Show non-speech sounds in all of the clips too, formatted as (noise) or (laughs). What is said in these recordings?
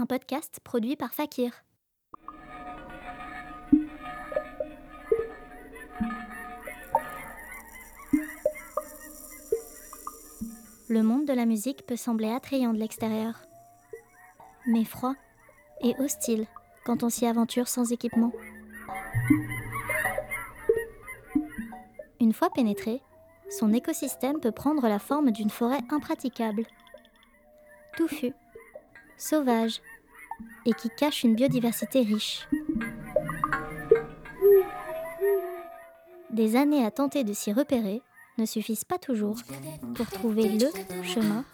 un podcast produit par Fakir. Le monde de la musique peut sembler attrayant de l'extérieur, mais froid et hostile quand on s'y aventure sans équipement. Une fois pénétré, son écosystème peut prendre la forme d'une forêt impraticable, touffue, sauvage et qui cache une biodiversité riche. Des années à tenter de s'y repérer ne suffisent pas toujours pour trouver le chemin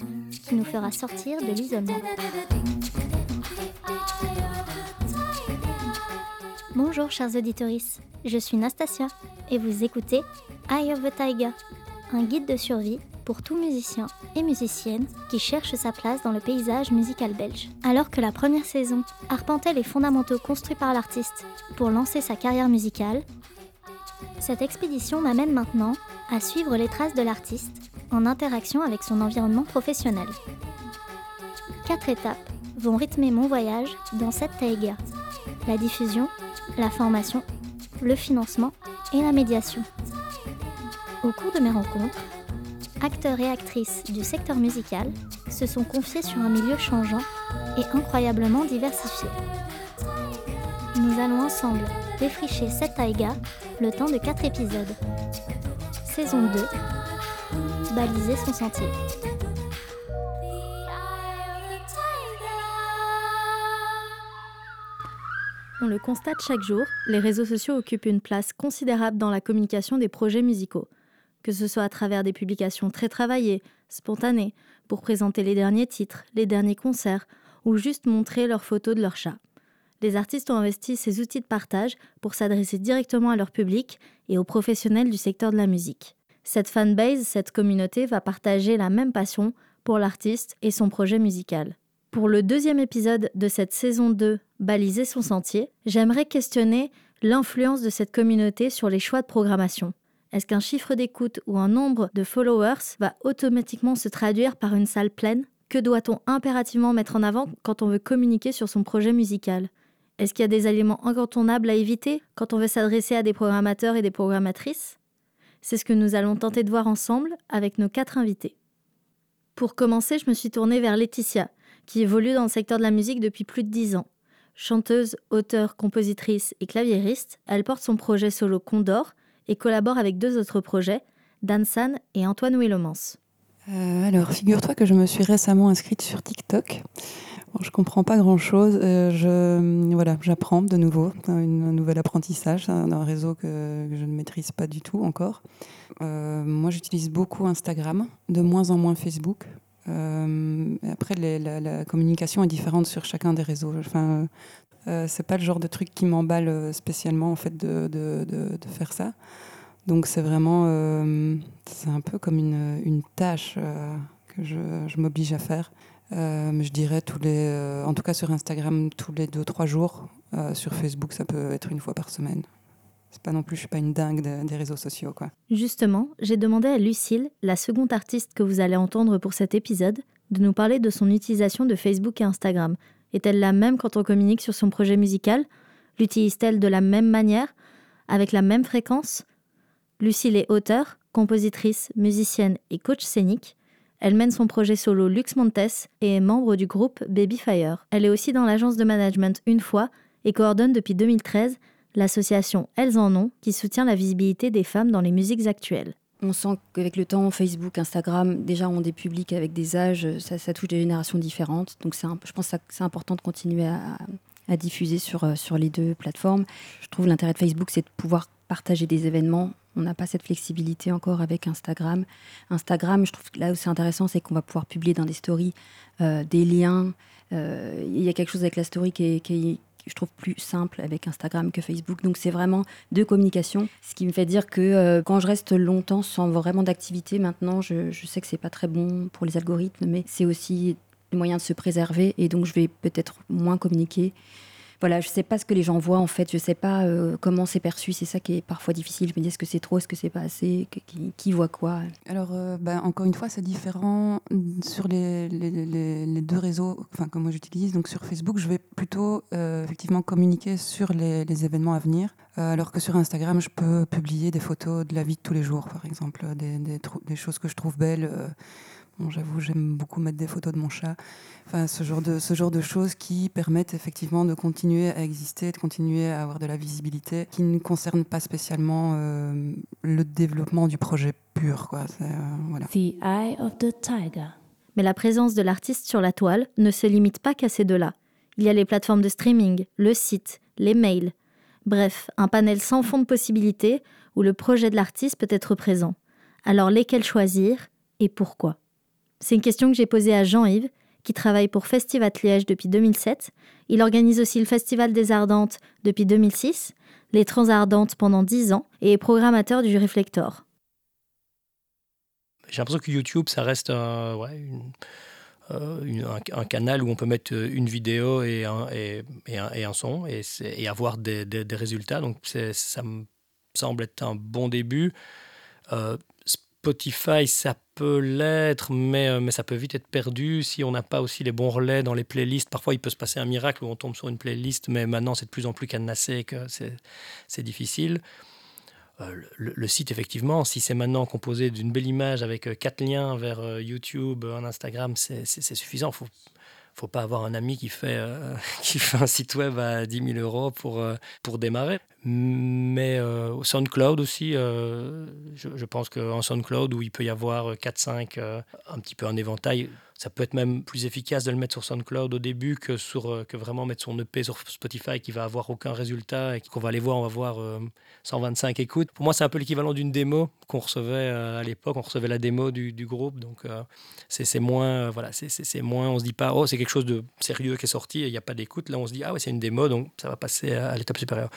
qui nous fera sortir de l'isolement. Bonjour chers auditeurs, je suis Nastasia et vous écoutez Eye of the Tiger, un guide de survie pour tout musicien et musicienne qui cherche sa place dans le paysage musical belge. Alors que la première saison arpentait les fondamentaux construits par l'artiste pour lancer sa carrière musicale, cette expédition m'amène maintenant à suivre les traces de l'artiste en interaction avec son environnement professionnel. Quatre étapes vont rythmer mon voyage dans cette taïga. La diffusion, la formation, le financement et la médiation. Au cours de mes rencontres, acteurs et actrices du secteur musical se sont confiés sur un milieu changeant et incroyablement diversifié. Nous allons ensemble défricher cette taïga le temps de 4 épisodes. Saison 2 Baliser son sentier. On le constate chaque jour, les réseaux sociaux occupent une place considérable dans la communication des projets musicaux que ce soit à travers des publications très travaillées, spontanées, pour présenter les derniers titres, les derniers concerts, ou juste montrer leurs photos de leur chat. Les artistes ont investi ces outils de partage pour s'adresser directement à leur public et aux professionnels du secteur de la musique. Cette fanbase, cette communauté va partager la même passion pour l'artiste et son projet musical. Pour le deuxième épisode de cette saison 2, Baliser son sentier, j'aimerais questionner l'influence de cette communauté sur les choix de programmation. Est-ce qu'un chiffre d'écoute ou un nombre de followers va automatiquement se traduire par une salle pleine? Que doit-on impérativement mettre en avant quand on veut communiquer sur son projet musical? Est-ce qu'il y a des éléments incontournables à éviter quand on veut s'adresser à des programmateurs et des programmatrices? C'est ce que nous allons tenter de voir ensemble avec nos quatre invités. Pour commencer, je me suis tournée vers Laetitia, qui évolue dans le secteur de la musique depuis plus de dix ans. Chanteuse, auteure, compositrice et claviériste, elle porte son projet solo Condor, et collabore avec deux autres projets, Dansan et Antoine Willomans. Euh, alors, figure-toi que je me suis récemment inscrite sur TikTok. Bon, je comprends pas grand-chose. Euh, voilà, j'apprends de nouveau un nouvel apprentissage d'un réseau que, je ne maîtrise pas du tout encore. Euh, moi, j'utilise beaucoup Instagram, de moins en moins Facebook. après, la, communication est différente sur chacun des réseaux. Euh, c'est pas le genre de truc qui m'emballe euh, spécialement en fait de, de, de, faire ça. Donc c'est vraiment, euh, c'est un peu comme une, une tâche que je, je m'oblige à faire. je dirais tous les, en tout cas sur Instagram tous les deux trois jours. sur Facebook ça peut être une fois par semaine. C'est pas non plus, je suis pas une dingue des réseaux sociaux quoi. Justement, j'ai demandé à Lucille, la seconde artiste que vous allez entendre pour cet épisode, de nous parler de son utilisation de Facebook et Instagram, est-elle la même quand on communique sur son projet musical? L'utilise-t-elle de la même manière Avec la même fréquence? Lucille est auteure, compositrice, musicienne et coach scénique. Elle mène son projet solo Lux Montes et est membre du groupe Babyfire. Elle est aussi dans l'agence de management Une fois et coordonne depuis 2013 l'association Elles en ont qui soutient la visibilité des femmes dans les musiques actuelles. On sent qu'avec le temps, Facebook, Instagram, déjà ont des publics avec des âges, ça, touche des générations différentes. Donc je pense que c'est important de continuer à, diffuser sur, euh, sur les deux plateformes. Je trouve l'intérêt de Facebook, c'est de pouvoir partager des événements. On n'a pas cette flexibilité encore avec Instagram. Instagram, je trouve que là où c'est intéressant, c'est qu'on va pouvoir publier dans des stories euh, des liens. Euh, il y a quelque chose avec la story qui est, qui je trouve plus simple avec Instagram que Facebook. Donc c'est vraiment deux communications, ce qui me fait dire que euh, quand je reste longtemps sans vraiment d'activité, maintenant je, sais que c'est pas très bon pour les algorithmes, mais c'est aussi le moyen de se préserver. Et donc je vais peut-être moins communiquer voilà, je sais pas ce que les gens voient en fait, je sais pas euh, comment c'est perçu, c'est ça qui est parfois difficile. Je me dis est-ce que c'est trop, est-ce que c'est pas assez, qui, voit quoi? Alors, euh, bah, encore une fois, c'est différent sur les, deux réseaux que moi j'utilise. Donc sur Facebook, je vais plutôt euh, effectivement communiquer sur les, événements à venir, alors que sur Instagram, je peux publier des photos de la vie de tous les jours, par exemple, des choses que je trouve belles J'avoue, j'aime beaucoup mettre des photos de mon chat. Enfin, ce genre de, choses qui permettent effectivement de continuer à exister, de continuer à avoir de la visibilité, qui ne concernent pas spécialement euh, le développement du projet pur. Quoi. Euh. The Eye of the Tiger. Mais la présence de l'artiste sur la toile ne se limite pas qu'à ces deux-là. Il y a les plateformes de streaming, le site, les mails. Bref, un panel sans fond de possibilités où le projet de l'artiste peut être présent. Alors lesquels choisir et pourquoi? C'est une question que j'ai posée à Jean-Yves, qui travaille pour Festival Liège depuis 2007. Il organise aussi le Festival des Ardentes depuis 2006, les Transardentes pendant 10 ans et est programmateur du Réflector. J'ai l'impression que YouTube, ça reste un, canal où on peut mettre une vidéo et un, et, un, son et, avoir des, résultats. Donc ça me semble être un bon début. Euh, Spotify, ça peut l'être, mais, euh, mais ça peut vite être perdu si on n'a pas aussi les bons relais dans les playlists. Parfois, il peut se passer un miracle où on tombe sur une playlist, mais maintenant, c'est de plus en plus cadenassé que c'est difficile. Euh, le, site, effectivement, si c'est maintenant composé d'une belle image avec euh, quatre liens vers YouTube, un Instagram, c'est suffisant. Faut pas avoir un ami qui fait, (laughs) fait un site web à 10 000 euros pour, pour démarrer. Mais euh, SoundCloud aussi, euh, je, je, pense qu'en SoundCloud, où il peut y avoir 4-5, euh, un petit peu un éventail, ça peut être même plus efficace de le mettre sur SoundCloud au début que, sur, que vraiment mettre son EP sur Spotify qui va avoir aucun résultat et qu'on va aller voir, on va voir 125 écoutes. Pour moi, c'est un peu l'équivalent d'une démo qu'on recevait à l'époque. On recevait la démo du, groupe, donc c'est moins, voilà, c'est moins, on se dit pas, oh, c'est quelque chose de sérieux qui est sorti et il n'y a pas d'écoute. Là, on se dit, ah ouais, c'est une démo, donc ça va passer à, l'étape supérieure.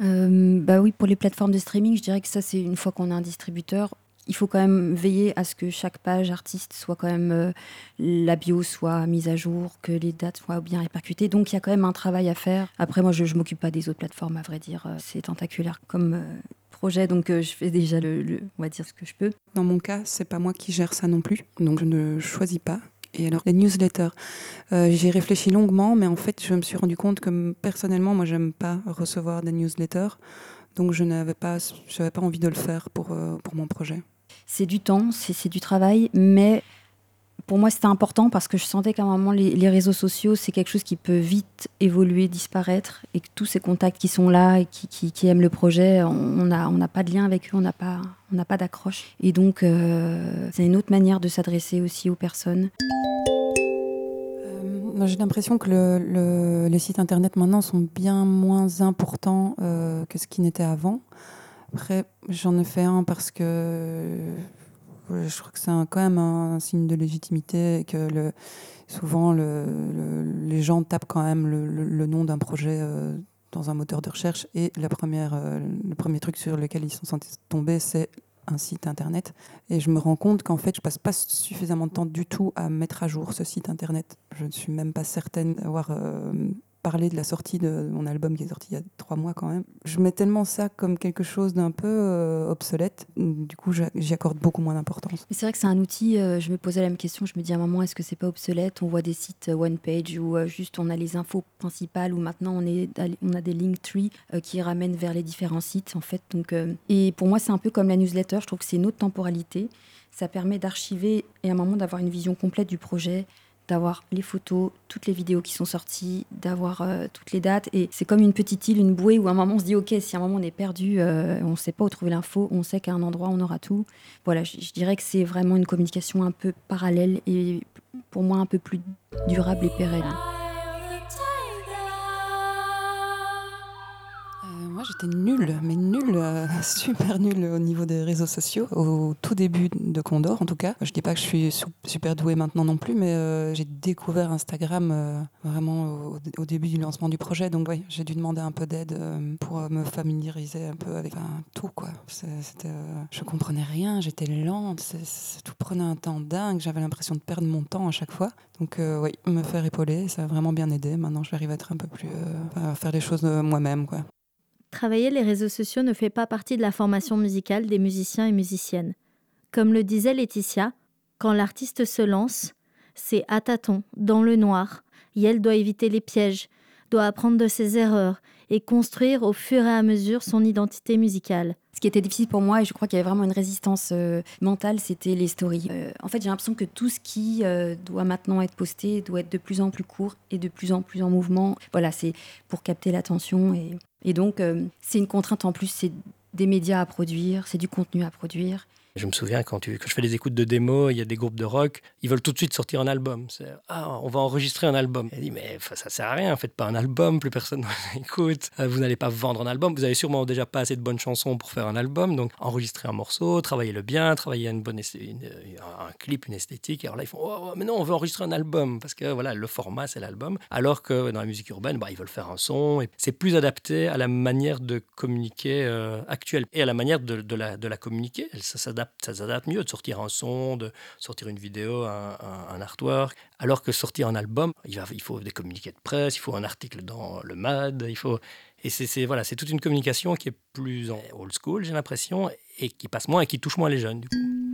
Euh, bah oui, pour les plateformes de streaming, je dirais que ça, c'est une fois qu'on a un distributeur, il faut quand même veiller à ce que chaque page artiste soit quand même euh, la bio soit mise à jour, que les dates soient bien répercutées. Donc il y a quand même un travail à faire. Après moi je, ne m'occupe pas des autres plateformes à vrai dire, euh, c'est tentaculaire comme projet donc je fais déjà le, on va dire ce que je peux. Dans mon cas, c'est pas moi qui gère ça non plus. Donc je ne choisis pas. Et alors, les newsletters, euh, j'ai réfléchi longuement, mais en fait, je me suis rendu compte que personnellement, moi, j'aime pas recevoir des newsletters. Donc, je n'avais pas, pas envie de le faire pour, euh, pour mon projet. C'est du temps, c'est du travail, mais pour moi, c'était important parce que je sentais qu'à un moment, les, réseaux sociaux, c'est quelque chose qui peut vite évoluer, disparaître, et que tous ces contacts qui sont là et qui, aiment le projet, on n'a pas de lien avec eux, on n'a pas, d'accroche. Et donc, euh, c'est une autre manière de s'adresser aussi aux personnes. Euh, j'ai l'impression que le, les sites internet maintenant sont bien moins importants euh, que ce qui n'était avant. Après, j'en ai fait un parce que je crois que c'est quand même un, signe de légitimité et que le, souvent les gens tapent quand même le, nom d'un projet euh, dans un moteur de recherche et la première, euh, le premier truc sur lequel ils sont tomber, c'est un site internet. Et je me rends compte qu'en fait, je passe pas suffisamment de temps du tout à mettre à jour ce site internet. Je ne suis même pas certaine d'avoir euh, parler de la sortie de mon album qui est sorti il y a trois mois quand même. Je mets tellement ça comme quelque chose d'un peu euh, obsolète, du coup j'y accorde beaucoup moins d'importance. C'est vrai que c'est un outil, euh, je me posais la même question, je me dis à un moment est-ce que c'est pas obsolète? On voit des sites euh, one page où juste on a les infos principales, où maintenant on, a des link trees qui ramènent vers les différents sites en fait. Et pour moi c'est un peu comme la newsletter, je trouve que c'est une autre temporalité. Ça permet d'archiver et à un moment d'avoir une vision complète du projet, d'avoir les photos, toutes les vidéos qui sont sorties, d'avoir euh, toutes les dates. Et c'est comme une petite île, une bouée où à un moment on se dit, OK, si à un moment on est perdu, euh, on ne sait pas où trouver l'info, on sait qu'à un endroit on aura tout. Voilà, je, dirais que c'est vraiment une communication un peu parallèle et pour moi un peu plus durable et pérenne. J'étais nulle, mais nulle, euh, (laughs) super nulle au niveau des réseaux sociaux, au tout début de Condor en tout cas. Je dis pas que je suis super douée maintenant non plus, mais euh, j'ai découvert Instagram euh, vraiment au, début du lancement du projet. Donc oui, j'ai dû demander un peu d'aide pour me familiariser un peu avec tout. Quoi. C'était, je comprenais rien, j'étais lente, tout prenait un temps dingue, j'avais l'impression de perdre mon temps à chaque fois. Donc oui, me faire épauler, ça a vraiment bien aidé. Maintenant, j'arrive à être un peu plus... à faire les choses moi-même. quoi. Travailler les réseaux sociaux ne fait pas partie de la formation musicale des musiciens et musiciennes. Comme le disait Laetitia, quand l'artiste se lance, c'est à tâtons, dans le noir, et elle doit éviter les pièges, doit apprendre de ses erreurs et construire au fur et à mesure son identité musicale. Ce qui était difficile pour moi, et je crois qu'il y avait vraiment une résistance euh, mentale, c'était les stories. Euh, en fait, j'ai l'impression que tout ce qui euh, doit maintenant être posté doit être de plus en plus court et de plus en plus en mouvement. Voilà, c'est pour capter l'attention et et donc, euh, c'est une contrainte en plus, c'est des médias à produire, c'est du contenu à produire. Je me souviens quand, je fais des écoutes de démos, il y a des groupes de rock, ils veulent tout de suite sortir un album. Ah, on va enregistrer un album. Elle dit mais ça sert à rien, faites pas un album, plus personne (laughs) ne écoute. Euh, vous n'allez pas vendre un album, vous avez sûrement déjà pas assez de bonnes chansons pour faire un album, donc enregistrez un morceau, travaillez-le bien, travaillez une bonne un clip, une esthétique. alors là ils font oh, mais non, on veut enregistrer un album parce que voilà le format c'est l'album. Alors que dans la musique urbaine, bah, ils veulent faire un son et c'est plus adapté à la manière de communiquer euh, actuelle et à la manière de, la, communiquer. S'adapte ça s'adapte mieux de sortir un son, de sortir une vidéo, un, artwork, alors que sortir un album, il, il, faut des communiqués de presse, il faut un article dans le MAD, il faut... Et c'est voilà, toute une communication qui est plus old school, j'ai l'impression, et qui passe moins et qui touche moins les jeunes, du coup.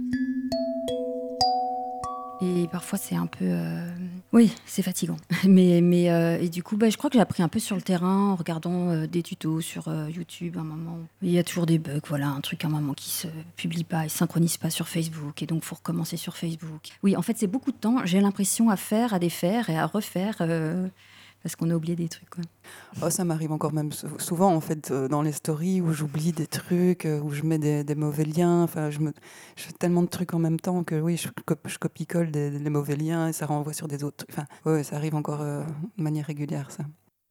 Et parfois, c'est un peu. Euh, oui, c'est fatigant. (laughs) Mais, mais euh, et du coup, bah, je crois que j'ai appris un peu sur le terrain en regardant euh, des tutos sur YouTube un moment. Il y a toujours des bugs, voilà, un truc, un moment qui se publie pas, il synchronise pas sur Facebook. Et donc, il faut recommencer sur Facebook. Oui, en fait, c'est beaucoup de temps, j'ai l'impression, à faire, à défaire et à refaire parce qu'on a oublié des trucs. Quoi. Oh, ça m'arrive encore même souvent en fait euh, dans les stories où j'oublie des trucs, euh, où je mets des, mauvais liens. Enfin, je, me, je fais tellement de trucs en même temps que oui, je, je copie-colle des, mauvais liens et ça renvoie sur des autres. Enfin, ouais, ça arrive encore euh, de manière régulière ça.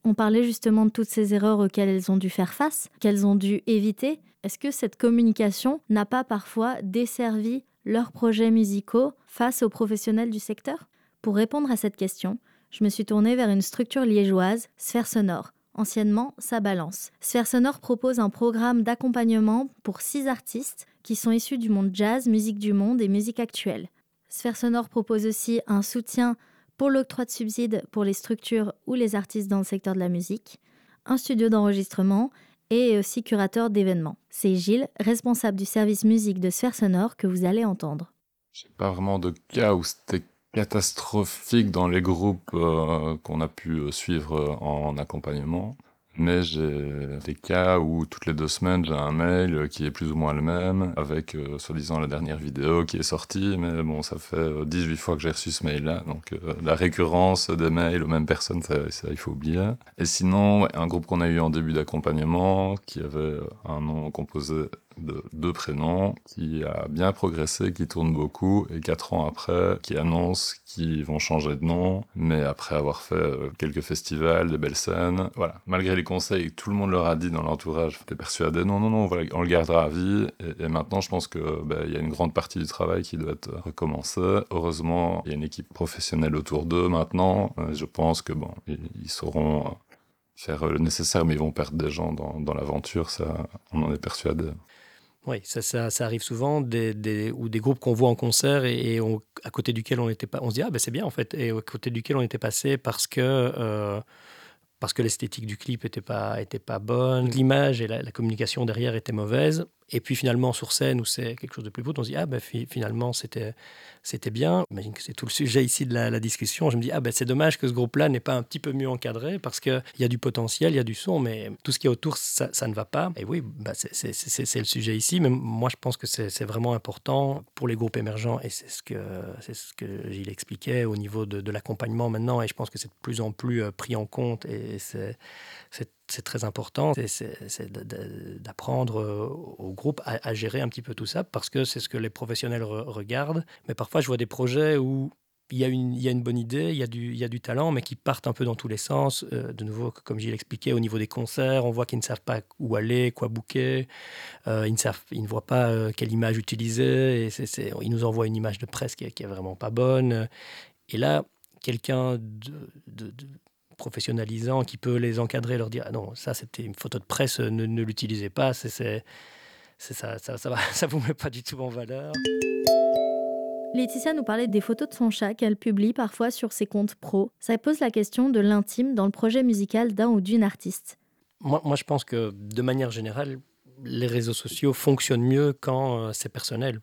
On parlait justement de toutes ces erreurs auxquelles elles ont dû faire face, qu'elles ont dû éviter. Est-ce que cette communication n'a pas parfois desservi leurs projets musicaux face aux professionnels du secteur? Pour répondre à cette question, je me suis tournée vers une structure liégeoise, Sphère Sonore, anciennement Sa Balance. Sphère Sonore propose un programme d'accompagnement pour six artistes qui sont issus du monde jazz, musique du monde et musique actuelle. Sphère Sonore propose aussi un soutien pour l'octroi de subsides pour les structures ou les artistes dans le secteur de la musique, un studio d'enregistrement et aussi curateur d'événements. C'est Gilles, responsable du service musique de Sphère Sonore, que vous allez entendre. J'ai pas vraiment de cas catastrophique dans les groupes euh, qu'on a pu euh, suivre euh, en accompagnement. Mais j'ai des cas où toutes les deux semaines, j'ai un mail qui est plus ou moins le même, avec soi-disant la dernière vidéo qui est sortie. Mais bon, ça fait 18 fois que j'ai reçu ce mail-là. Donc la récurrence des mails aux mêmes personnes, ça, il faut oublier. Et sinon, un groupe qu'on a eu en début d'accompagnement, qui avait un nom composé de deux prénoms, qui a bien progressé, qui tourne beaucoup, et quatre ans après, qui annonce qu'ils vont changer de nom, mais après avoir fait euh, quelques festivals, des belles scènes, voilà. Malgré les conseils tout le monde leur a dit dans l'entourage, t'es persuadé, non, non, non, on le gardera à vie, et, maintenant je pense que bah, il y a une grande partie du travail qui doit être recommencé. Heureusement, il y a une équipe professionnelle autour d'eux maintenant, je pense que bon, ils, sauront faire le nécessaire, mais ils vont perdre des gens dans, dans l'aventure, ça, on en est persuadé. Oui, ça, ça, arrive souvent, des, ou des groupes qu'on voit en concert et, à côté duquel on était pas, on se dit ah ben c'est bien en fait, et à côté duquel on était passé parce que euh, parce que l'esthétique du clip était pas était pas bonne, l'image et la, la, communication derrière étaient mauvaises. Et puis finalement, sur scène, où c'est quelque chose de plus beau, on se dit, ah ben finalement, c'était, c'était bien. J'imagine que c'est tout le sujet ici de la, discussion. Je me dis, ah ben c'est dommage que ce groupe-là n'est pas un petit peu mieux encadré parce qu'il y a du potentiel, il y a du son, mais tout ce qui est autour, ça, ne va pas. Et oui, bah c'est, le sujet ici, mais moi je pense que c'est, vraiment important pour les groupes émergents et c'est ce que, ce que Gilles expliquait au niveau de, de l'accompagnement maintenant. Et je pense que c'est de plus en plus euh, pris en compte et c'est, c'est très important, c'est d'apprendre euh, au groupe à, gérer un petit peu tout ça, parce que c'est ce que les professionnels regardent. Mais parfois, je vois des projets où il y, a une, il y a une bonne idée, il y a, du, il y a du talent, mais qui partent un peu dans tous les sens. Euh, de nouveau, comme Gilles expliquait, au niveau des concerts, on voit qu'ils ne savent pas où aller, quoi booker. Euh, ils, ne ils ne voient pas quelle image utiliser. Et ils nous envoient une image de presse qui n'est vraiment pas bonne. Et là, quelqu'un de, professionnalisant qui peut les encadrer, leur dire ah non, ça c'était une photo de presse, ne, ne l'utilisez pas, c'est, c'est, ça, ça, ça, va, (laughs) ça vous met pas du tout en valeur. Laetitia nous parlait des photos de son chat qu'elle publie parfois sur ses comptes pro. Ça pose la question de l'intime dans le projet musical d'un ou d'une artiste. Moi, moi, je pense que de manière générale, les réseaux sociaux fonctionnent mieux quand euh, c'est personnel.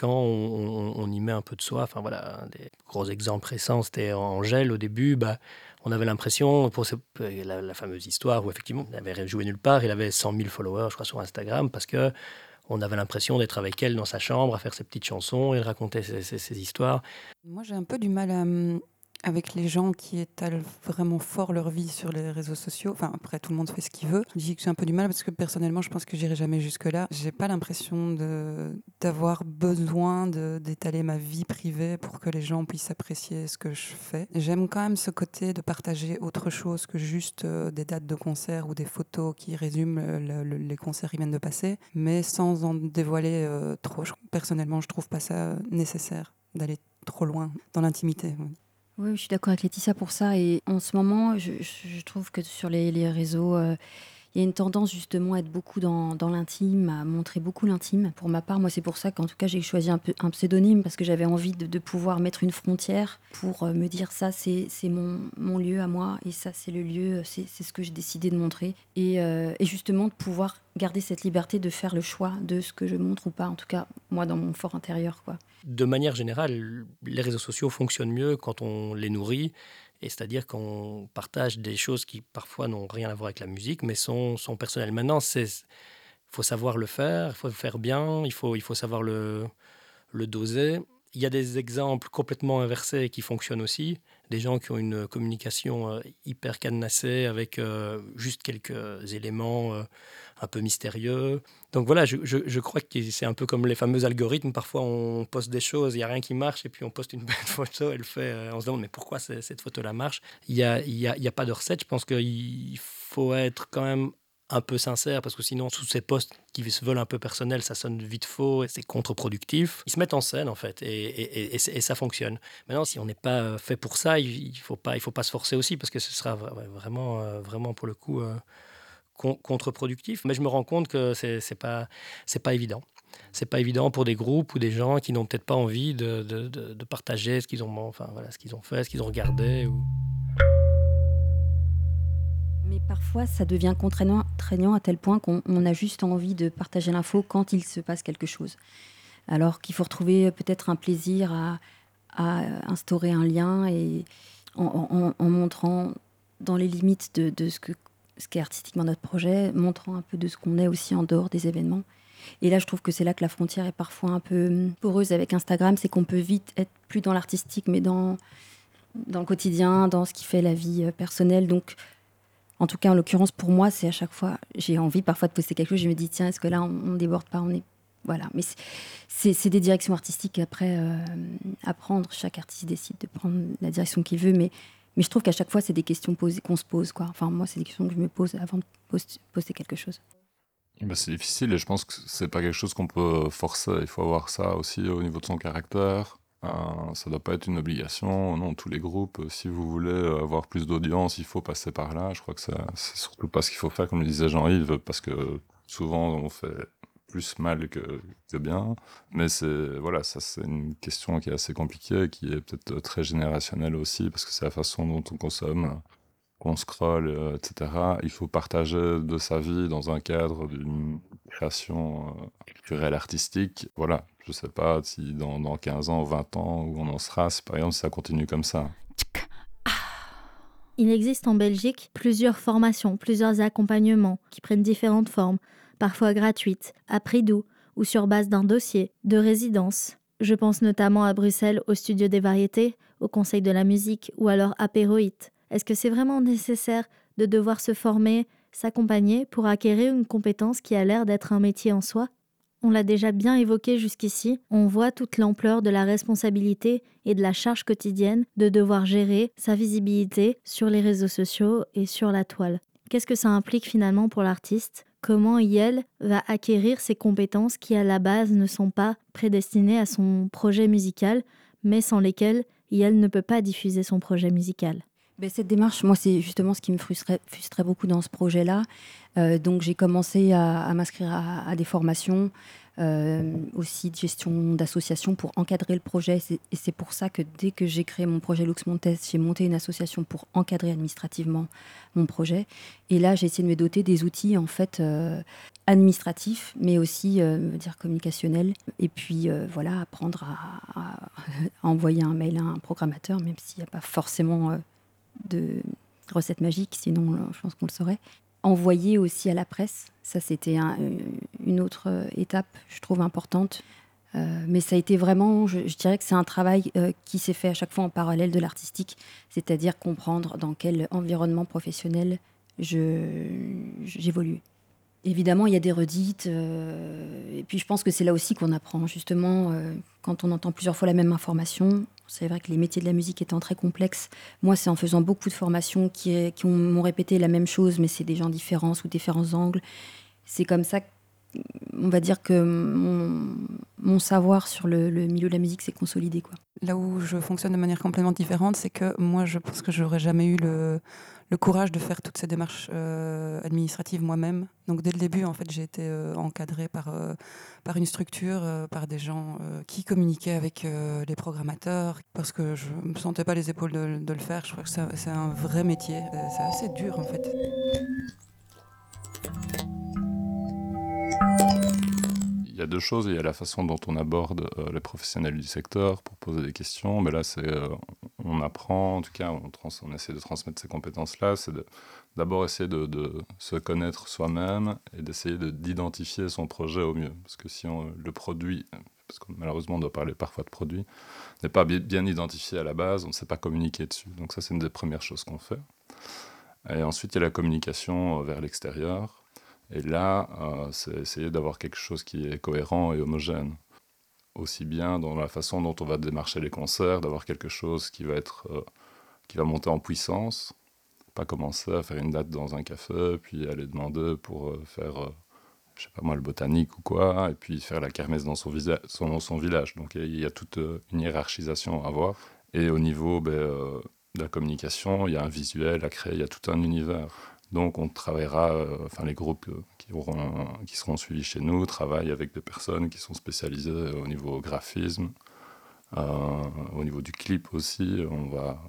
Quand on, y met un peu de soi. Enfin voilà, des gros exemples récents, c'était Angèle au début. Bah, on avait l'impression, pour la, la, fameuse histoire où effectivement, il avait joué nulle part, il avait 100 000 followers, je crois, sur Instagram, parce que on avait l'impression d'être avec elle dans sa chambre, à faire ses petites chansons et raconter ses, ses histoires. Moi, j'ai un peu du mal à, avec les gens qui étalent vraiment fort leur vie sur les réseaux sociaux. Enfin, après, tout le monde fait ce qu'il veut. Je dis que j'ai un peu du mal parce que personnellement, je pense que j'irai jamais jusque-là. J'ai pas l'impression d'avoir besoin d'étaler ma vie privée pour que les gens puissent apprécier ce que je fais. J'aime quand même ce côté de partager autre chose que juste euh, des dates de concert ou des photos qui résument les concerts qui viennent de passer, mais sans en dévoiler euh, trop. personnellement, je trouve pas ça nécessaire d'aller trop loin dans l'intimité. Je suis d'accord avec Laetitia pour ça. Et en ce moment, je, trouve que sur les, les réseaux, euh, il y a une tendance justement à être beaucoup dans, l'intime, à montrer beaucoup l'intime. Pour ma part, moi, c'est pour ça qu'en tout cas, j'ai choisi un, pseudonyme parce que j'avais envie de, pouvoir mettre une frontière pour euh, me dire ça, c'est mon, mon, lieu à moi et ça, c'est le lieu, c'est ce que j'ai décidé de montrer. Et, euh, et justement, de pouvoir garder cette liberté de faire le choix de ce que je montre ou pas, en tout cas, moi, dans mon fort intérieur. quoi de manière générale, les réseaux sociaux fonctionnent mieux quand on les nourrit, et c'est-à-dire qu'on partage des choses qui parfois n'ont rien à voir avec la musique, mais sont, sont personnelles. Maintenant, il faut savoir le faire, il faut le faire bien, il faut, il faut savoir le, le doser. Il y a des exemples complètement inversés qui fonctionnent aussi. Des gens qui ont une communication euh, hyper cadenassée avec euh, juste quelques éléments euh, un peu mystérieux. Donc voilà, je, crois que c'est un peu comme les fameux algorithmes. Parfois, on poste des choses, il n'y a rien qui marche, et puis on poste une (laughs) belle photo, elle fait, on se demande, mais pourquoi cette photo-là marche? Il n'y y a pas de recette. Je pense qu'il faut être quand même un peu sincère, parce que sinon, tous ces postes qui se veulent un peu personnels, ça sonne vite faux et c'est contre-productif. Ils se mettent en scène, en fait, et, et, ça fonctionne. Maintenant, si on n'est pas euh, fait pour ça, il ne faut, pas, faut pas se forcer aussi, parce que ce sera vraiment, euh, vraiment pour le coup, contre-productif. Mais je me rends compte que c'est n'est pas, pas évident. C'est pas évident pour des groupes ou des gens qui n'ont peut-être pas envie de, de, partager ce qu'ils ont, enfin, voilà, ce ont fait, ce qu'ils ont regardé. Mais parfois, ça devient contraignant, à tel point qu'on a juste envie de partager l'info quand il se passe quelque chose. Alors qu'il faut retrouver peut-être un plaisir à, à, instaurer un lien et en, montrant dans les limites de, ce que qui artistiquement notre projet, montrant un peu de ce qu'on est aussi en dehors des événements. Et là, je trouve que c'est là que la frontière est parfois un peu hum, poreuse avec Instagram, c'est qu'on peut vite être plus dans l'artistique, mais dans, dans le quotidien, dans ce qui fait la vie euh, personnelle. Donc, en tout cas, en l'occurrence, pour moi, c'est à chaque fois, j'ai envie parfois de poster quelque chose, je me dis, tiens, est-ce que là, on, ne déborde pas on est... Voilà, mais c'est des directions artistiques après euh, à prendre. Chaque artiste décide de prendre la direction qu'il veut, mais mais je trouve qu'à chaque fois, c'est des questions qu'on se pose. Quoi. Enfin, moi, c'est des questions que je me pose avant de poster quelque chose. Bah, c'est difficile et je pense que c'est pas quelque chose qu'on peut forcer. Il faut avoir ça aussi au niveau de son caractère. Euh, ça doit pas être une obligation. Non, tous les groupes, euh, si vous voulez avoir plus d'audience, il faut passer par là. Je crois que c'est surtout pas ce qu'il faut faire, comme le disait Jean-Yves, parce que souvent on fait plus mal que, que bien. Mais c'est voilà, ça c'est une question qui est assez compliquée, qui est peut-être très générationnelle aussi, parce que c'est la façon dont on consomme, qu'on scrolle, euh, etc. Il faut partager de sa vie dans un cadre d'une création culturelle artistique. Voilà, je sais pas si dans, dans 15 ans ou 20 ans où on en sera, par exemple ça continue comme ça. Il existe en Belgique plusieurs formations, plusieurs accompagnements qui prennent différentes formes parfois gratuite, à prix doux ou sur base d'un dossier, de résidence. Je pense notamment à Bruxelles au Studio des Variétés, au Conseil de la musique ou alors à Péroïte. Est-ce que c'est vraiment nécessaire de devoir se former, s'accompagner pour acquérir une compétence qui a l'air d'être un métier en soi? On l'a déjà bien évoqué jusqu'ici, on voit toute l'ampleur de la responsabilité et de la charge quotidienne de devoir gérer sa visibilité sur les réseaux sociaux et sur la toile. Qu'est-ce que ça implique finalement pour l'artiste? Comment Yel va acquérir ces compétences qui à la base ne sont pas prédestinées à son projet musical, mais sans lesquelles Yel ne peut pas diffuser son projet musical? Ben, cette démarche, moi, c'est justement ce qui me frustrait, beaucoup dans ce projet-là. Euh, donc, j'ai commencé à, m'inscrire à, des formations, euh, aussi de gestion d'association pour encadrer le projet. Et c'est pour ça que dès que j'ai créé mon projet Lux Montes, j'ai monté une association pour encadrer administrativement mon projet. Et là, j'ai essayé de me doter des outils, en fait, euh, administratifs, mais aussi, dire, communicationnels. Et puis, voilà, apprendre à, (laughs) à, envoyer un mail à un programmateur, même s'il n'y a pas forcément de recettes magiques, sinon euh, je pense qu'on le saurait. Envoyer aussi à la presse, ça c'était une autre euh, étape, je trouve importante. Euh, mais ça a été vraiment, je, dirais que c'est un travail qui s'est fait à chaque fois en parallèle de l'artistique, c'est-à-dire comprendre dans quel environnement professionnel j'évolue. Évidemment, il y a des redites, et puis je pense que c'est là aussi qu'on apprend, justement, quand on entend plusieurs fois la même information, c'est vrai que les métiers de la musique étant très complexes, moi, c'est en faisant beaucoup de formations qui, m'ont répété la même chose, mais c'est des gens différents, sous différents angles. C'est comme ça, on va dire que mon, savoir sur le, milieu de la musique s'est consolidé. Quoi. Là où je fonctionne de manière complètement différente, c'est que moi, je pense que j'aurais jamais eu le, courage de faire toutes ces démarches euh, administratives moi-même. Donc dès le début, en fait, j'ai été euh, encadrée par, euh, par une structure, par des gens qui communiquaient avec les programmateurs, parce que je ne me sentais pas les épaules de le faire. Je crois que c'est un vrai métier. C'est assez dur, en fait. Il y a deux choses. Il y a la façon dont on aborde euh, les professionnels du secteur pour poser des questions. Mais là, c'est, euh, on apprend, en tout cas, on, essaie de transmettre ces compétences-là. C'est d'abord essayer de, se connaître soi-même et d'essayer d'identifier son projet au mieux. Parce que si le produit, parce que malheureusement on doit parler parfois de produit, n'est pas bien identifié à la base, on ne sait pas communiquer dessus. Donc ça, c'est une des premières choses qu'on fait. Et ensuite, il y a la communication euh, vers l'extérieur. Et là, euh, c'est essayer d'avoir quelque chose qui est cohérent et homogène. Aussi bien dans la façon dont on va démarcher les concerts, d'avoir quelque chose qui va, être, euh, qui va monter en puissance. Pas commencer à faire une date dans un café, puis aller demander pour euh, faire, je sais pas moi, le botanique ou quoi, et puis faire la kermesse dans son, village. Donc il y, a toute une hiérarchisation à avoir. Et au niveau ben, de la communication, il y a un visuel à créer, il y a tout un univers. Donc on travaillera, euh, enfin les groupes euh, qui, seront suivis chez nous travaillent avec des personnes qui sont spécialisées au niveau graphisme, euh, au niveau du clip aussi. On va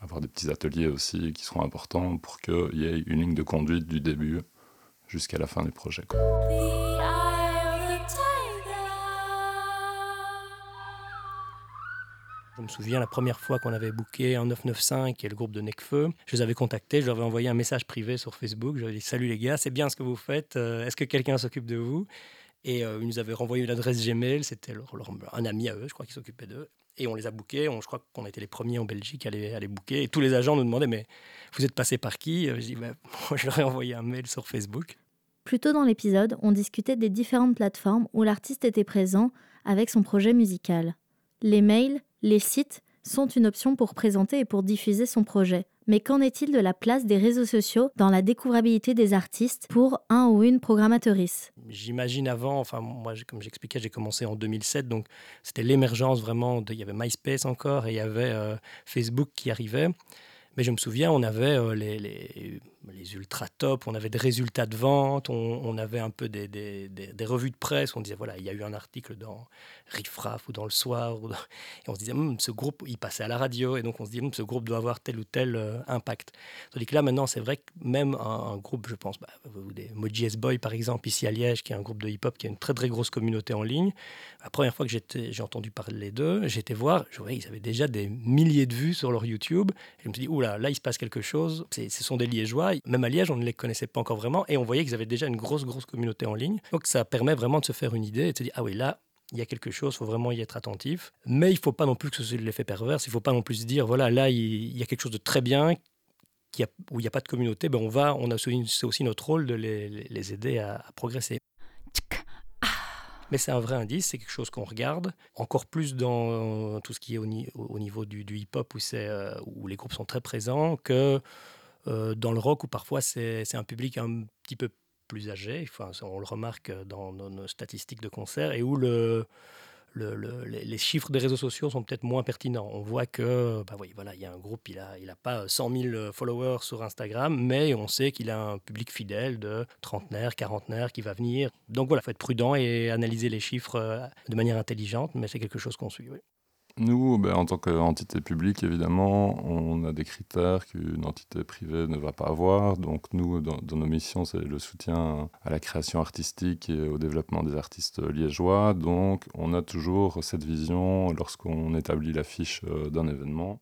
avoir des petits ateliers aussi qui seront importants pour qu'il y ait une ligne de conduite du début jusqu'à la fin du projet. Je me souviens la première fois qu'on avait booké un 995 qui est le groupe de Necfeu. Je les avais contactés, je leur avais envoyé un message privé sur Facebook. Je leur ai dit Salut les gars, c'est bien ce que vous faites. Euh, est-ce que quelqu'un s'occupe de vous? Et euh, ils nous avaient renvoyé une adresse Gmail. C'était un ami à eux, je crois, qui s'occupait d'eux. Et on les a bookés. je crois qu'on a été les premiers en Belgique à les, à booker. Et tous les agents nous demandaient Mais vous êtes passé par qui? Je dis bah, (laughs) je leur ai envoyé un mail sur Facebook. Plus tôt dans l'épisode, on discutait des différentes plateformes où l'artiste était présent avec son projet musical. Les mails, les sites sont une option pour présenter et pour diffuser son projet. Mais qu'en est-il de la place des réseaux sociaux dans la découvrabilité des artistes pour un ou une programmatrice J'imagine avant, enfin moi comme j'expliquais, j'ai commencé en 2007, donc c'était l'émergence vraiment, il y avait MySpace encore et il y avait euh, Facebook qui arrivait. Mais je me souviens, on avait euh, les, les, les, ultra top, on avait des résultats de vente, on, avait un peu des, des, des, revues de presse. On disait voilà, il y a eu un article dans Riffraff ou dans Le Soir. Et on se disait hum, ce groupe, il passait à la radio. Et donc on se dit hum, ce groupe doit avoir tel ou tel euh, impact. Tandis que là, maintenant, c'est vrai que même un, groupe, je pense, bah, des Moji S-Boy par exemple, ici à Liège, qui est un groupe de hip-hop qui a une très très grosse communauté en ligne. La première fois que j'ai entendu parler d'eux, j'étais voir, je voyais, ils avaient déjà des milliers de vues sur leur YouTube. Et je me suis dit oula, là, il se passe quelque chose. Ce sont des Liégeois. Même à Liège, on ne les connaissait pas encore vraiment. Et on voyait qu'ils avaient déjà une grosse, grosse communauté en ligne. Donc ça permet vraiment de se faire une idée et de se dire, ah oui, là, il y a quelque chose, il faut vraiment y être attentif. Mais il ne faut pas non plus que ce soit l'effet pervers. Il ne faut pas non plus se dire, voilà, là, il y a quelque chose de très bien, qui a, où il n'y a pas de communauté. Ben on va, on a c'est aussi notre rôle de les, les aider à, progresser. Mais c'est un vrai indice, c'est quelque chose qu'on regarde, encore plus dans tout ce qui est au, niveau du, hip-hop où, euh, où les groupes sont très présents, que dans le rock où parfois c'est un public un petit peu plus âgé, enfin, on le remarque dans, nos statistiques de concert, et où le, les chiffres des réseaux sociaux sont peut-être moins pertinents. On voit que, bah oui, voilà, il y a un groupe, il n'a il a pas 100 000 followers sur Instagram, mais on sait qu'il a un public fidèle de trentenaires, quarantenaires qui va venir. Donc voilà, il faut être prudent et analyser les chiffres euh, de manière intelligente, mais c'est quelque chose qu'on suit. Nous, ben, en tant qu'entité publique, évidemment, on a des critères qu'une entité privée ne va pas avoir. Donc nous, dans, nos missions, c'est le soutien à la création artistique et au développement des artistes liégeois. Donc on a toujours cette vision lorsqu'on établit l'affiche euh, d'un événement.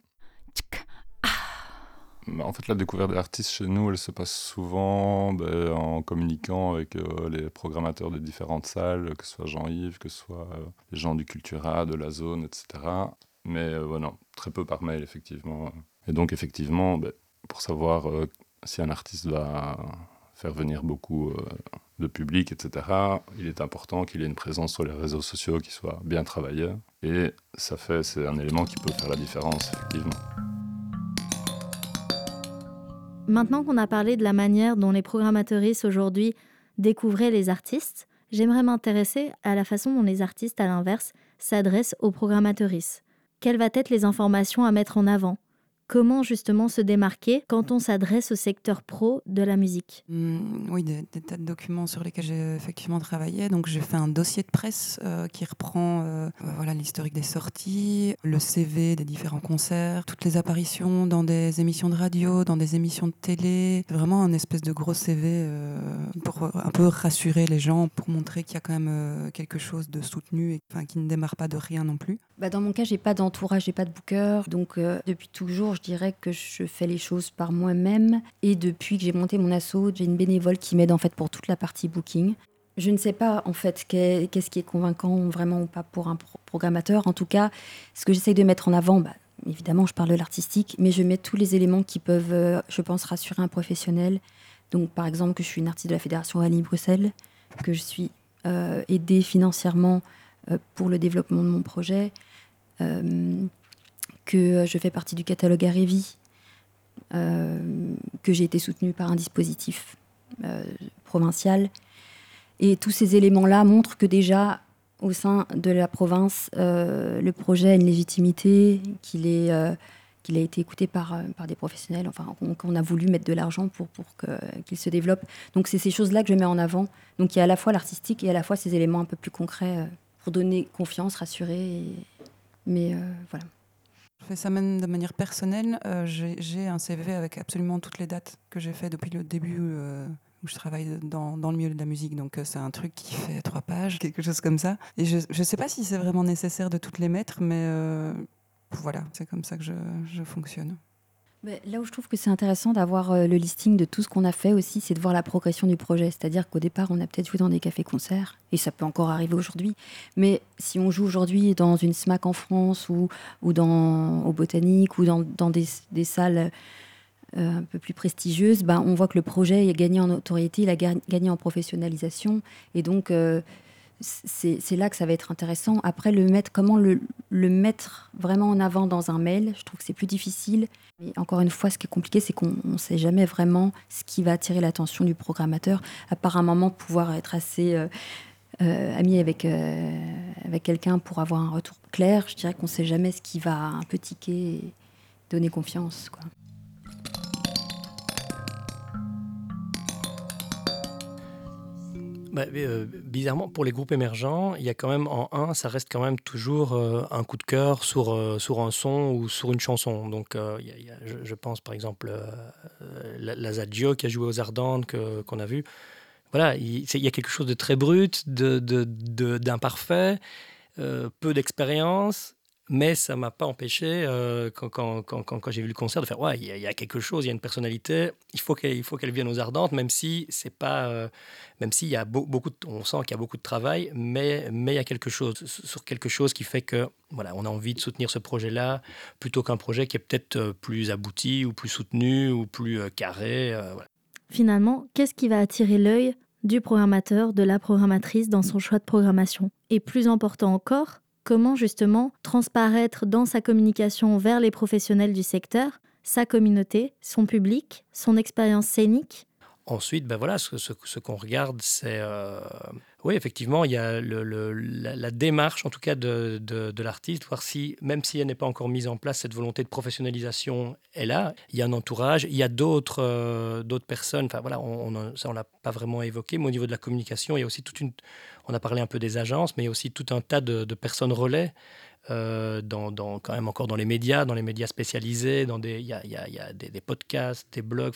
En fait, la découverte d'artistes chez nous, elle se passe souvent ben, en communiquant avec euh, les programmateurs des différentes salles, que ce soit Jean-Yves, que ce soit euh, les gens du Cultura, de la zone, etc. Mais euh, très peu par mail, effectivement. Et donc, effectivement, ben, pour savoir si un artiste va faire venir beaucoup de public, etc., il est important qu'il ait une présence sur les réseaux sociaux qui soit bien travaillée. Et ça fait, c'est un élément qui peut faire la différence, effectivement. Maintenant qu'on a parlé de la manière dont les programmatrices aujourd'hui découvraient les artistes, j'aimerais m'intéresser à la façon dont les artistes, à l'inverse, s'adressent aux programmatrices. Quelles vont être les informations à mettre en avant? Comment justement se démarquer quand on s'adresse au secteur pro de la musique? Mmh, Oui, des, tas de documents sur lesquels j'ai effectivement travaillé. Donc j'ai fait un dossier de presse euh, qui reprend euh, voilà l'historique des sorties, le CV des différents concerts, toutes les apparitions dans des émissions de radio, dans des émissions de télé. Vraiment un espèce de gros CV euh, pour un peu rassurer les gens, pour montrer qu'il y a quand même quelque chose de soutenu et enfin, qui ne démarre pas de rien non plus. Bah dans mon cas, j'ai pas d'entourage, j'ai pas de booker, donc depuis toujours je dirais que je fais les choses par moi-même. Et depuis que j'ai monté mon assaut, j'ai une bénévole qui m'aide en fait pour toute la partie booking. Je ne sais pas en fait qu'est-ce qui est convaincant vraiment ou pas pour un programmateur. En tout cas, ce que j'essaye de mettre en avant, bah, évidemment, je parle de l'artistique, mais je mets tous les éléments qui peuvent, euh, je pense, rassurer un professionnel. Donc, par exemple, que je suis une artiste de la Fédération Wallonie Bruxelles, que je suis euh, aidée financièrement euh, pour le développement de mon projet, que euh, je fais partie du catalogue Arevi, euh, que j'ai été soutenue par un dispositif euh, provincial. Et tous ces éléments-là montrent que déjà, au sein de la province, le projet a une légitimité, qu'il a été écouté par, des professionnels, enfin qu'on a voulu mettre de l'argent pour, pour qu'il se développe. Donc c'est ces choses-là que je mets en avant. Donc il y a à la fois l'artistique et à la fois ces éléments un peu plus concrets pour donner confiance, rassurer. Mais voilà. Fais ça même de manière personnelle. Euh, j'ai un CV avec absolument toutes les dates que j'ai fait depuis le début euh, où je travaille dans, le milieu de la musique. Donc euh, c'est un truc qui fait trois pages, quelque chose comme ça. Et je ne sais pas si c'est vraiment nécessaire de toutes les mettre, mais voilà, c'est comme ça que je fonctionne. Là où je trouve que c'est intéressant d'avoir euh, le listing de tout ce qu'on a fait aussi, c'est de voir la progression du projet. C'est-à-dire qu'au départ, on a peut-être joué dans des cafés-concerts, et ça peut encore arriver aujourd'hui. Mais si on joue aujourd'hui dans une SMAC en France ou, ou dans, au Botanique ou dans, dans des, des, salles euh, un peu plus prestigieuses, ben, on voit que le projet a gagné en notoriété, il a gagné en professionnalisation. Et donc, euh, c'est là que ça va être intéressant. Après, le mettre, comment le, le vraiment en avant dans un mail, je trouve que c'est plus difficile. Et encore une fois, ce qui est compliqué, c'est qu'on ne sait jamais vraiment ce qui va attirer l'attention du programmateur, à part un moment pouvoir être assez euh, euh, ami avec, euh, avec quelqu'un pour avoir un retour clair. Je dirais qu'on ne sait jamais ce qui va un peu tiquer et donner confiance. Bah, euh, bizarrement, pour les groupes émergents, il y a quand même en un, ça reste quand même toujours euh, un coup de cœur sur, euh, sur un son ou sur une chanson. Donc, je, pense par exemple la Lazadjo qui a joué aux Ardentes qu'on a vu. Voilà, il, il, y a quelque chose de très brut, d'imparfait, de, de, peu d'expérience mais ça m'a pas empêché, euh, quand, quand, quand, j'ai vu le concert, de faire ouais, il y, a quelque chose, il y a une personnalité, il faut qu'elle vienne aux Ardentes, même si c'est pas, euh, même s'il y a beaucoup, de, on sent qu'il y a beaucoup de travail, mais mais il y a quelque chose sur quelque chose qui fait que voilà, on a envie de soutenir ce projet-là plutôt qu'un projet qui est peut-être euh, plus abouti ou plus soutenu ou plus carré. Finalement, qu'est-ce qui va attirer l'œil du programmateur, de la programmatrice dans son choix de programmation? Et plus important encore, comment justement transparaître dans sa communication vers les professionnels du secteur sa communauté, son public, son expérience scénique Ensuite, ben voilà, ce, qu'on regarde, c'est... Euh, oui, effectivement, il y a la, démarche, en tout cas, de, l'artiste, voir si, même si elle n'est pas encore mise en place, cette volonté de professionnalisation est là. Il y a un entourage, il y a d'autres euh, personnes, enfin voilà, on, ça, on l'a pas vraiment évoqué, mais au niveau de la communication, il y a aussi toute une... On a parlé un peu des agences, mais il y a aussi tout un tas de, personnes relais euh, dans, quand même encore dans les médias, dans les médias spécialisés, dans des, il y a, des, podcasts, des blogs,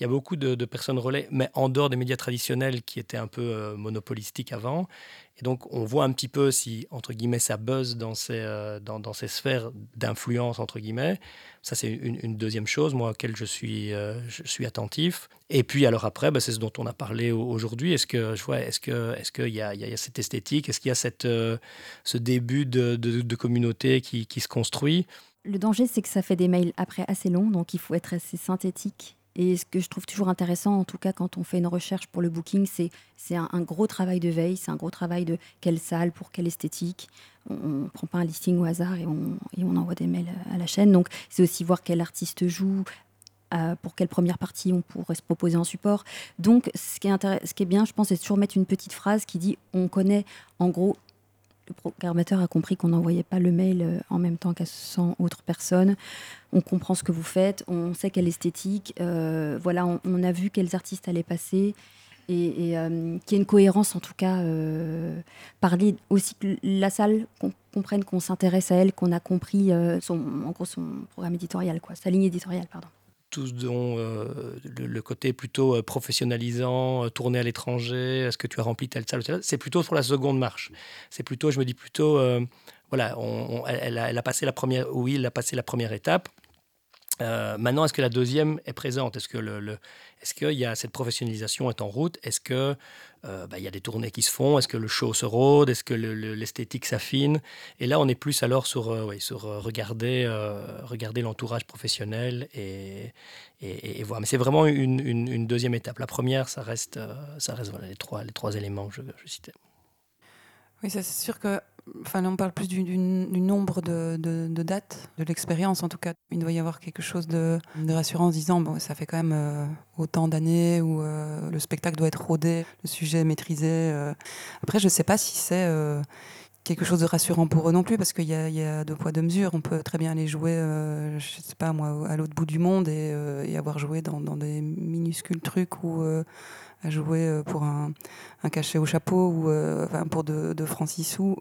y a, beaucoup de, personnes relais, mais en dehors des médias traditionnels qui étaient un peu euh, monopolistiques avant. Et donc, on voit un petit peu si, entre guillemets, ça buzz dans ces, euh, dans, ces sphères d'influence, entre guillemets. Ça, c'est une, deuxième chose, moi, je suis, euh, je suis attentif. Et puis, alors après, bah, c'est ce dont on a parlé aujourd'hui. Est-ce que, je vois, est-ce que, est-ce qu'il y a, y a cette esthétique? Est-ce qu'il y a cette, ce début de, communauté qui se construit? Le danger, c'est que ça fait des mails après assez longs, donc il faut être assez synthétique et ce que je trouve toujours intéressant, en tout cas quand on fait une recherche pour le booking, c'est un, gros travail de veille, c'est un gros travail de quelle salle, pour quelle esthétique. On ne prend pas un listing au hasard et on, et on envoie des mails à la chaîne. Donc c'est aussi voir quel artiste joue, euh, pour quelle première partie on pourrait se proposer en support. Donc, ce qui est, ce qui est bien, je pense, c'est toujours mettre une petite phrase qui dit on connaît en gros le programmateur a compris qu'on n'envoyait pas le mail euh, en même temps qu'à 100 autres personnes. On comprend ce que vous faites, on sait quelle esthétique. Euh, voilà, on, a vu quels artistes allaient passer et, euh, qu'il y ait une cohérence en tout cas. Euh, parler aussi que la salle qu'on comprenne qu'on s'intéresse à elle, qu'on a compris son, gros programme éditorial, quoi, sa ligne éditoriale, pardon tous dont euh, le, côté plutôt euh, professionnalisant, euh, tourner à l'étranger, est-ce que tu as rempli telle salle, c'est plutôt pour la seconde marche. C'est plutôt, je me dis plutôt, voilà, elle, a, passé la première, oui, elle a passé la première étape. Euh, maintenant, est-ce que la deuxième est présente? Est-ce que le, est-ce qu'il y a cette professionnalisation est en route? Est-ce que euh, bah, y a des tournées qui se font? Est-ce que le show se rôde? Est-ce que l'esthétique s'affine? Et là, on est plus alors sur, euh, sur euh, regarder, euh, regarder l'entourage professionnel et, et, voir. Mais c'est vraiment une, une, deuxième étape. La première, ça reste, ça reste voilà, les, trois, les trois éléments que je, je citais. Oui, c'est sûr que enfin là on parle plus du, nombre de, dates, de l'expérience en tout cas. Il doit y avoir quelque chose de, rassurant en disant bon ça fait quand même euh, autant d'années où euh, le spectacle doit être rodé, le sujet maîtrisé. Euh. Après je sais pas si c'est quelque chose de rassurant pour eux non plus parce qu'il y, a deux poids deux mesures. On peut très bien aller jouer, euh, je sais pas moi, à l'autre bout du monde et, euh, avoir joué dans, des minuscules trucs ou à jouer pour un, cachet au chapeau ou enfin, pour de, de francs six sous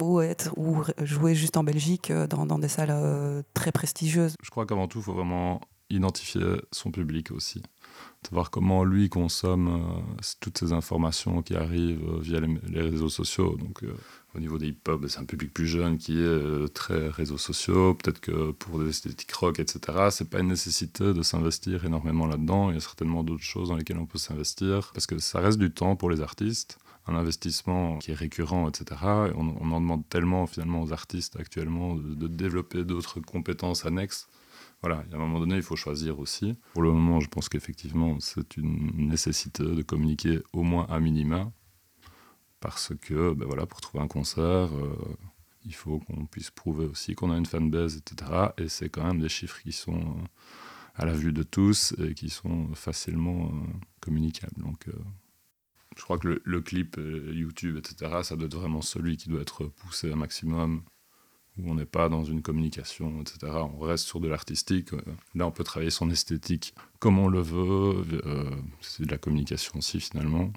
ou, être, ou jouer juste en Belgique euh, dans, des salles euh, très prestigieuses. Je crois qu'avant tout, il faut vraiment identifier son public aussi. Savoir comment lui consomme euh, toutes ces informations qui arrivent via les, réseaux sociaux. Donc, au niveau des hip-hop, c'est un public plus jeune qui est très réseaux sociaux. Peut-être que pour des esthétiques rock, etc., c'est pas une nécessité de s'investir énormément là-dedans. Il y a certainement d'autres choses dans lesquelles on peut s'investir parce que ça reste du temps pour les artistes un investissement qui est récurrent, etc. Et on, en demande tellement finalement aux artistes actuellement de, développer d'autres compétences annexes. Voilà, à un moment donné, il faut choisir aussi. Pour le moment, je pense qu'effectivement, c'est une nécessité de communiquer au moins à minima, parce que, ben voilà, pour trouver un concert, euh, il faut qu'on puisse prouver aussi qu'on a une fanbase, etc. Et c'est quand même des chiffres qui sont euh, à la vue de tous et qui sont facilement euh, communicables. Donc, je crois que le, clip euh, YouTube, etc., ça doit être vraiment celui qui doit être poussé un maximum, où on n'est pas dans une communication, etc. On reste sur de l'artistique. Euh, là, on peut travailler son esthétique comme on le veut. Euh, c'est de la communication aussi, finalement.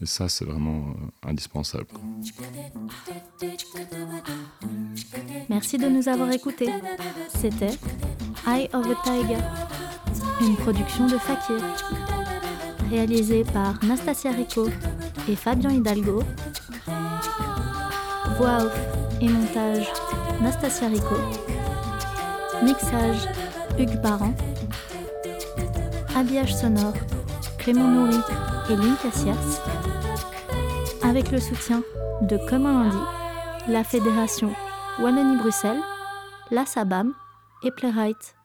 Et ça, c'est vraiment indispensable. Merci de nous avoir écoutés. C'était Eye of the Tiger, une production de Fakir réalisé par Nastasia Rico et Fabien Hidalgo. Voix off et montage Nastasia Rico. Mixage Hugues Parent. Habillage sonore Clément Nourri et Lynn Cassias. Avec le soutien de Comme un lundi, la Fédération Wallonie-Bruxelles, la SABAM et Playwright